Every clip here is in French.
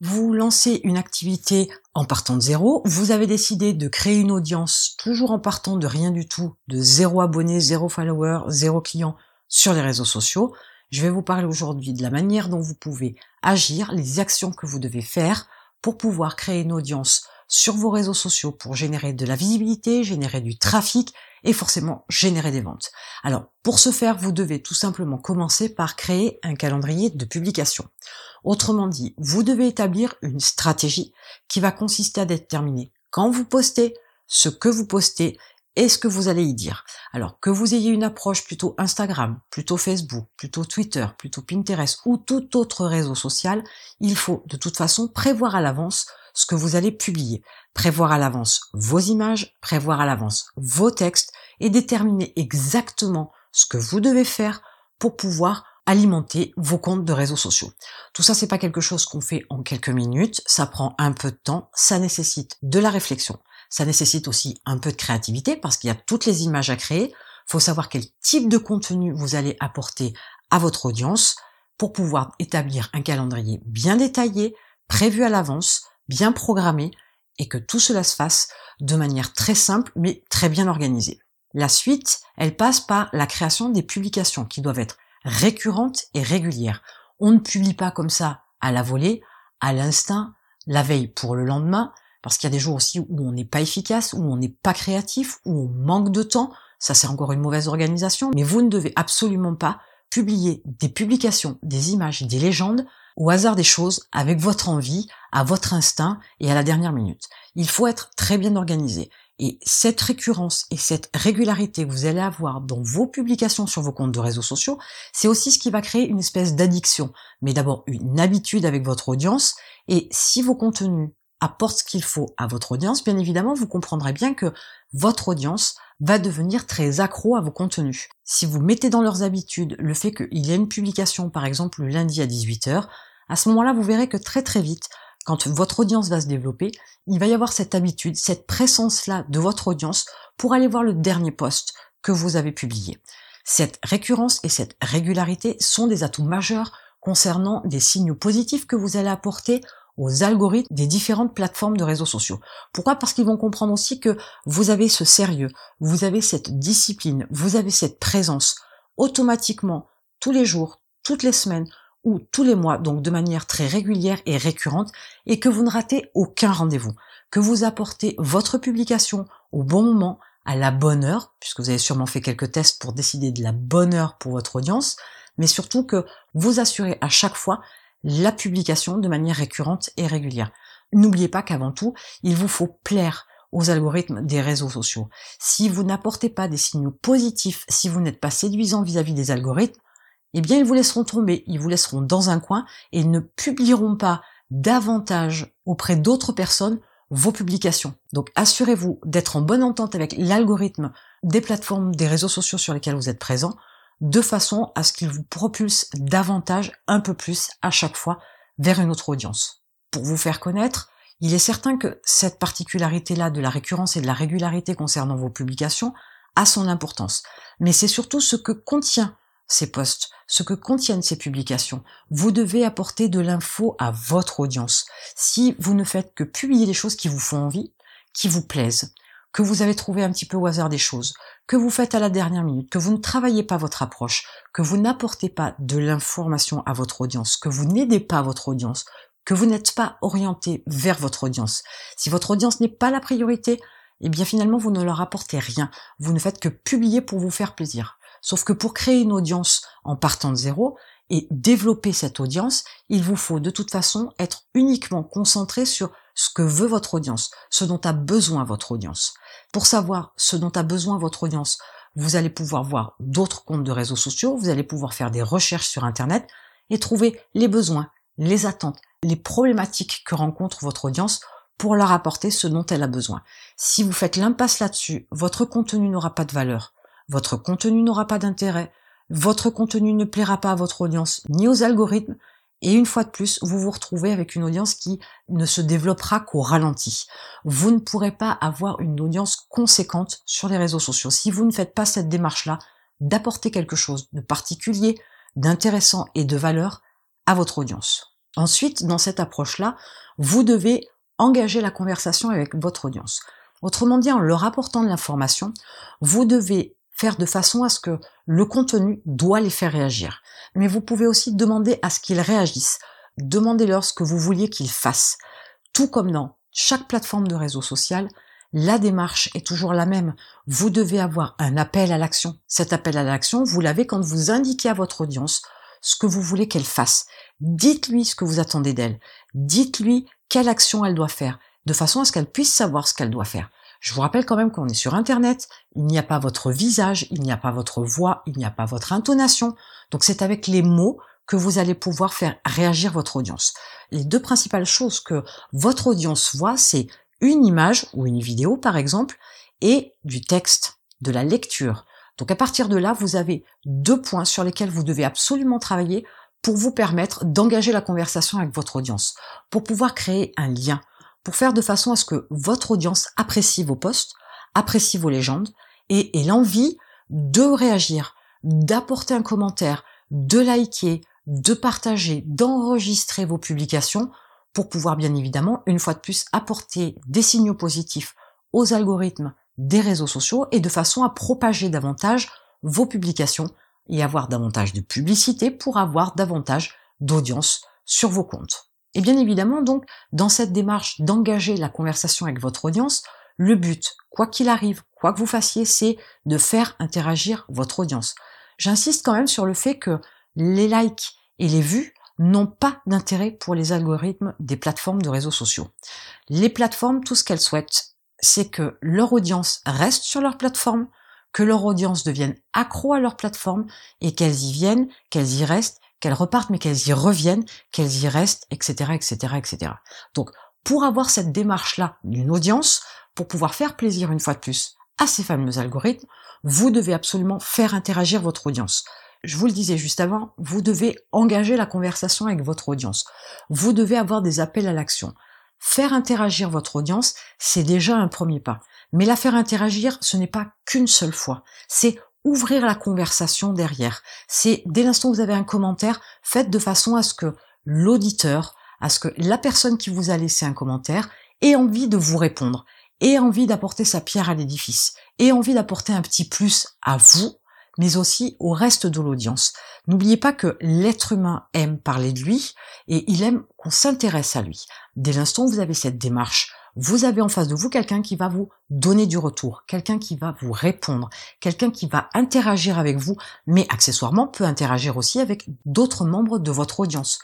vous lancez une activité en partant de zéro, vous avez décidé de créer une audience toujours en partant de rien du tout, de zéro abonné, zéro follower, zéro client sur les réseaux sociaux. Je vais vous parler aujourd'hui de la manière dont vous pouvez agir, les actions que vous devez faire pour pouvoir créer une audience sur vos réseaux sociaux pour générer de la visibilité, générer du trafic et forcément générer des ventes. Alors, pour ce faire, vous devez tout simplement commencer par créer un calendrier de publication. Autrement dit, vous devez établir une stratégie qui va consister à déterminer quand vous postez, ce que vous postez et ce que vous allez y dire. Alors que vous ayez une approche plutôt Instagram, plutôt Facebook, plutôt Twitter, plutôt Pinterest ou tout autre réseau social, il faut de toute façon prévoir à l'avance ce que vous allez publier, prévoir à l'avance vos images, prévoir à l'avance vos textes et déterminer exactement ce que vous devez faire pour pouvoir alimenter vos comptes de réseaux sociaux. Tout ça, c'est pas quelque chose qu'on fait en quelques minutes, ça prend un peu de temps, ça nécessite de la réflexion, ça nécessite aussi un peu de créativité parce qu'il y a toutes les images à créer, faut savoir quel type de contenu vous allez apporter à votre audience pour pouvoir établir un calendrier bien détaillé, prévu à l'avance, bien programmé et que tout cela se fasse de manière très simple mais très bien organisée. La suite, elle passe par la création des publications qui doivent être récurrentes et régulières. On ne publie pas comme ça à la volée, à l'instinct, la veille pour le lendemain, parce qu'il y a des jours aussi où on n'est pas efficace, où on n'est pas créatif, où on manque de temps. Ça, c'est encore une mauvaise organisation. Mais vous ne devez absolument pas publier des publications, des images, des légendes au hasard des choses, avec votre envie, à votre instinct et à la dernière minute. Il faut être très bien organisé. Et cette récurrence et cette régularité que vous allez avoir dans vos publications sur vos comptes de réseaux sociaux, c'est aussi ce qui va créer une espèce d'addiction. Mais d'abord une habitude avec votre audience. Et si vos contenus apportent ce qu'il faut à votre audience, bien évidemment, vous comprendrez bien que votre audience va devenir très accro à vos contenus. Si vous mettez dans leurs habitudes le fait qu'il y a une publication, par exemple, le lundi à 18h, à ce moment-là, vous verrez que très très vite, quand votre audience va se développer, il va y avoir cette habitude, cette présence-là de votre audience pour aller voir le dernier post que vous avez publié. Cette récurrence et cette régularité sont des atouts majeurs concernant des signaux positifs que vous allez apporter aux algorithmes des différentes plateformes de réseaux sociaux. Pourquoi? Parce qu'ils vont comprendre aussi que vous avez ce sérieux, vous avez cette discipline, vous avez cette présence automatiquement tous les jours, toutes les semaines, ou tous les mois, donc de manière très régulière et récurrente, et que vous ne ratez aucun rendez-vous, que vous apportez votre publication au bon moment, à la bonne heure, puisque vous avez sûrement fait quelques tests pour décider de la bonne heure pour votre audience, mais surtout que vous assurez à chaque fois la publication de manière récurrente et régulière. N'oubliez pas qu'avant tout, il vous faut plaire aux algorithmes des réseaux sociaux. Si vous n'apportez pas des signaux positifs, si vous n'êtes pas séduisant vis-à-vis -vis des algorithmes, eh bien ils vous laisseront tomber, ils vous laisseront dans un coin et ne publieront pas davantage auprès d'autres personnes vos publications. Donc assurez-vous d'être en bonne entente avec l'algorithme des plateformes, des réseaux sociaux sur lesquels vous êtes présent, de façon à ce qu'il vous propulse davantage, un peu plus à chaque fois, vers une autre audience. Pour vous faire connaître, il est certain que cette particularité-là de la récurrence et de la régularité concernant vos publications a son importance. Mais c'est surtout ce que contient ces posts, ce que contiennent ces publications. Vous devez apporter de l'info à votre audience. Si vous ne faites que publier des choses qui vous font envie, qui vous plaisent, que vous avez trouvé un petit peu au hasard des choses, que vous faites à la dernière minute, que vous ne travaillez pas votre approche, que vous n'apportez pas de l'information à votre audience, que vous n'aidez pas votre audience, que vous n'êtes pas orienté vers votre audience. Si votre audience n'est pas la priorité, eh bien finalement vous ne leur apportez rien. Vous ne faites que publier pour vous faire plaisir. Sauf que pour créer une audience en partant de zéro et développer cette audience, il vous faut de toute façon être uniquement concentré sur ce que veut votre audience, ce dont a besoin votre audience. Pour savoir ce dont a besoin votre audience, vous allez pouvoir voir d'autres comptes de réseaux sociaux, vous allez pouvoir faire des recherches sur Internet et trouver les besoins, les attentes, les problématiques que rencontre votre audience pour leur apporter ce dont elle a besoin. Si vous faites l'impasse là-dessus, votre contenu n'aura pas de valeur, votre contenu n'aura pas d'intérêt, votre contenu ne plaira pas à votre audience ni aux algorithmes, et une fois de plus, vous vous retrouvez avec une audience qui ne se développera qu'au ralenti. Vous ne pourrez pas avoir une audience conséquente sur les réseaux sociaux si vous ne faites pas cette démarche-là d'apporter quelque chose de particulier, d'intéressant et de valeur à votre audience. Ensuite, dans cette approche-là, vous devez engager la conversation avec votre audience. Autrement dit, en leur apportant de l'information, vous devez faire de façon à ce que le contenu doit les faire réagir. Mais vous pouvez aussi demander à ce qu'ils réagissent. Demandez-leur ce que vous vouliez qu'ils fassent. Tout comme dans chaque plateforme de réseau social, la démarche est toujours la même. Vous devez avoir un appel à l'action. Cet appel à l'action, vous l'avez quand vous indiquez à votre audience ce que vous voulez qu'elle fasse. Dites-lui ce que vous attendez d'elle. Dites-lui quelle action elle doit faire, de façon à ce qu'elle puisse savoir ce qu'elle doit faire. Je vous rappelle quand même qu'on est sur Internet, il n'y a pas votre visage, il n'y a pas votre voix, il n'y a pas votre intonation. Donc c'est avec les mots que vous allez pouvoir faire réagir votre audience. Les deux principales choses que votre audience voit, c'est une image ou une vidéo par exemple, et du texte, de la lecture. Donc à partir de là, vous avez deux points sur lesquels vous devez absolument travailler pour vous permettre d'engager la conversation avec votre audience, pour pouvoir créer un lien, pour faire de façon à ce que votre audience apprécie vos posts, apprécie vos légendes et ait l'envie de réagir, d'apporter un commentaire, de liker, de partager, d'enregistrer vos publications pour pouvoir bien évidemment, une fois de plus, apporter des signaux positifs aux algorithmes des réseaux sociaux et de façon à propager davantage vos publications et avoir davantage de publicité pour avoir davantage d'audience sur vos comptes. Et bien évidemment, donc, dans cette démarche d'engager la conversation avec votre audience, le but, quoi qu'il arrive, quoi que vous fassiez, c'est de faire interagir votre audience. J'insiste quand même sur le fait que les likes et les vues n'ont pas d'intérêt pour les algorithmes des plateformes de réseaux sociaux. Les plateformes, tout ce qu'elles souhaitent, c'est que leur audience reste sur leur plateforme, que leur audience devienne accro à leur plateforme et qu'elles y viennent, qu'elles y restent qu'elles repartent, mais qu'elles y reviennent, qu'elles y restent, etc., etc., etc. Donc, pour avoir cette démarche-là d'une audience, pour pouvoir faire plaisir une fois de plus à ces fameux algorithmes, vous devez absolument faire interagir votre audience. Je vous le disais juste avant, vous devez engager la conversation avec votre audience. Vous devez avoir des appels à l'action. Faire interagir votre audience, c'est déjà un premier pas. Mais la faire interagir, ce n'est pas qu'une seule fois. C'est ouvrir la conversation derrière. C'est dès l'instant où vous avez un commentaire, faites de façon à ce que l'auditeur, à ce que la personne qui vous a laissé un commentaire ait envie de vous répondre, ait envie d'apporter sa pierre à l'édifice, ait envie d'apporter un petit plus à vous, mais aussi au reste de l'audience. N'oubliez pas que l'être humain aime parler de lui et il aime qu'on s'intéresse à lui. Dès l'instant où vous avez cette démarche, vous avez en face de vous quelqu'un qui va vous donner du retour, quelqu'un qui va vous répondre, quelqu'un qui va interagir avec vous, mais accessoirement peut interagir aussi avec d'autres membres de votre audience.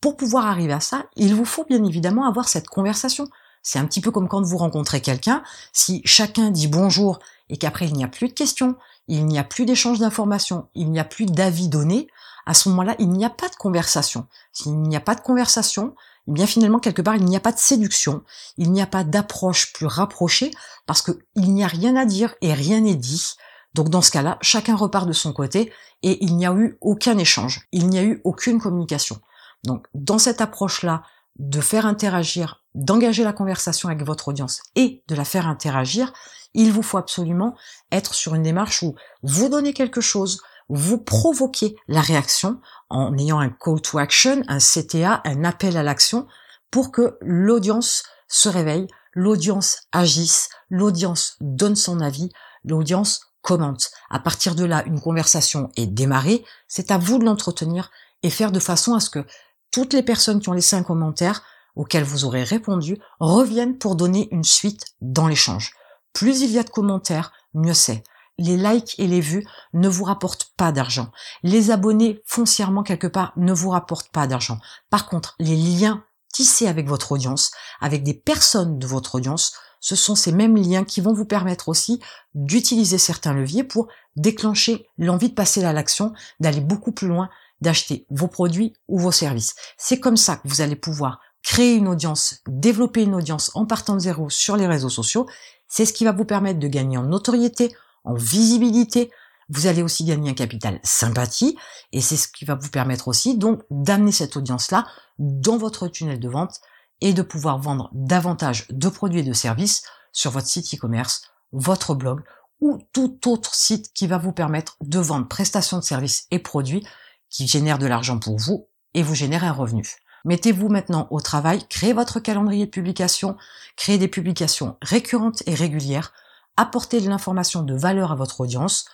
Pour pouvoir arriver à ça, il vous faut bien évidemment avoir cette conversation. C'est un petit peu comme quand vous rencontrez quelqu'un, si chacun dit bonjour et qu'après il n'y a plus de questions, il n'y a plus d'échange d'informations, il n'y a plus d'avis donnés, à ce moment-là, il n'y a pas de conversation. S'il n'y a pas de conversation, eh bien finalement quelque part il n'y a pas de séduction, il n'y a pas d'approche plus rapprochée parce que il n'y a rien à dire et rien n'est dit. Donc dans ce cas-là, chacun repart de son côté et il n'y a eu aucun échange, il n'y a eu aucune communication. Donc dans cette approche-là, de faire interagir, d'engager la conversation avec votre audience et de la faire interagir, il vous faut absolument être sur une démarche où vous donnez quelque chose, vous provoquez la réaction en ayant un call to action, un CTA, un appel à l'action, pour que l'audience se réveille, l'audience agisse, l'audience donne son avis, l'audience commente. À partir de là, une conversation est démarrée, c'est à vous de l'entretenir et faire de façon à ce que toutes les personnes qui ont laissé un commentaire auquel vous aurez répondu reviennent pour donner une suite dans l'échange. Plus il y a de commentaires, mieux c'est les likes et les vues ne vous rapportent pas d'argent. Les abonnés foncièrement quelque part ne vous rapportent pas d'argent. Par contre, les liens tissés avec votre audience, avec des personnes de votre audience, ce sont ces mêmes liens qui vont vous permettre aussi d'utiliser certains leviers pour déclencher l'envie de passer à l'action, d'aller beaucoup plus loin, d'acheter vos produits ou vos services. C'est comme ça que vous allez pouvoir créer une audience, développer une audience en partant de zéro sur les réseaux sociaux. C'est ce qui va vous permettre de gagner en notoriété, en visibilité. Vous allez aussi gagner un capital sympathie et c'est ce qui va vous permettre aussi donc d'amener cette audience-là dans votre tunnel de vente et de pouvoir vendre davantage de produits et de services sur votre site e-commerce, votre blog ou tout autre site qui va vous permettre de vendre prestations de services et produits qui génèrent de l'argent pour vous et vous génèrent un revenu. Mettez-vous maintenant au travail, créez votre calendrier de publication, créez des publications récurrentes et régulières, apportez de l'information de valeur à votre audience,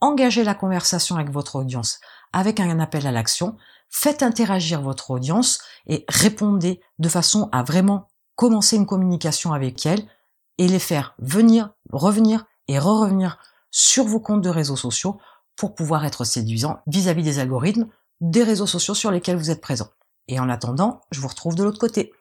engagez la conversation avec votre audience avec un appel à l'action, faites interagir votre audience et répondez de façon à vraiment commencer une communication avec elle et les faire venir, revenir et re-revenir sur vos comptes de réseaux sociaux pour pouvoir être séduisant vis-à-vis des algorithmes des réseaux sociaux sur lesquels vous êtes présent. Et en attendant, je vous retrouve de l'autre côté.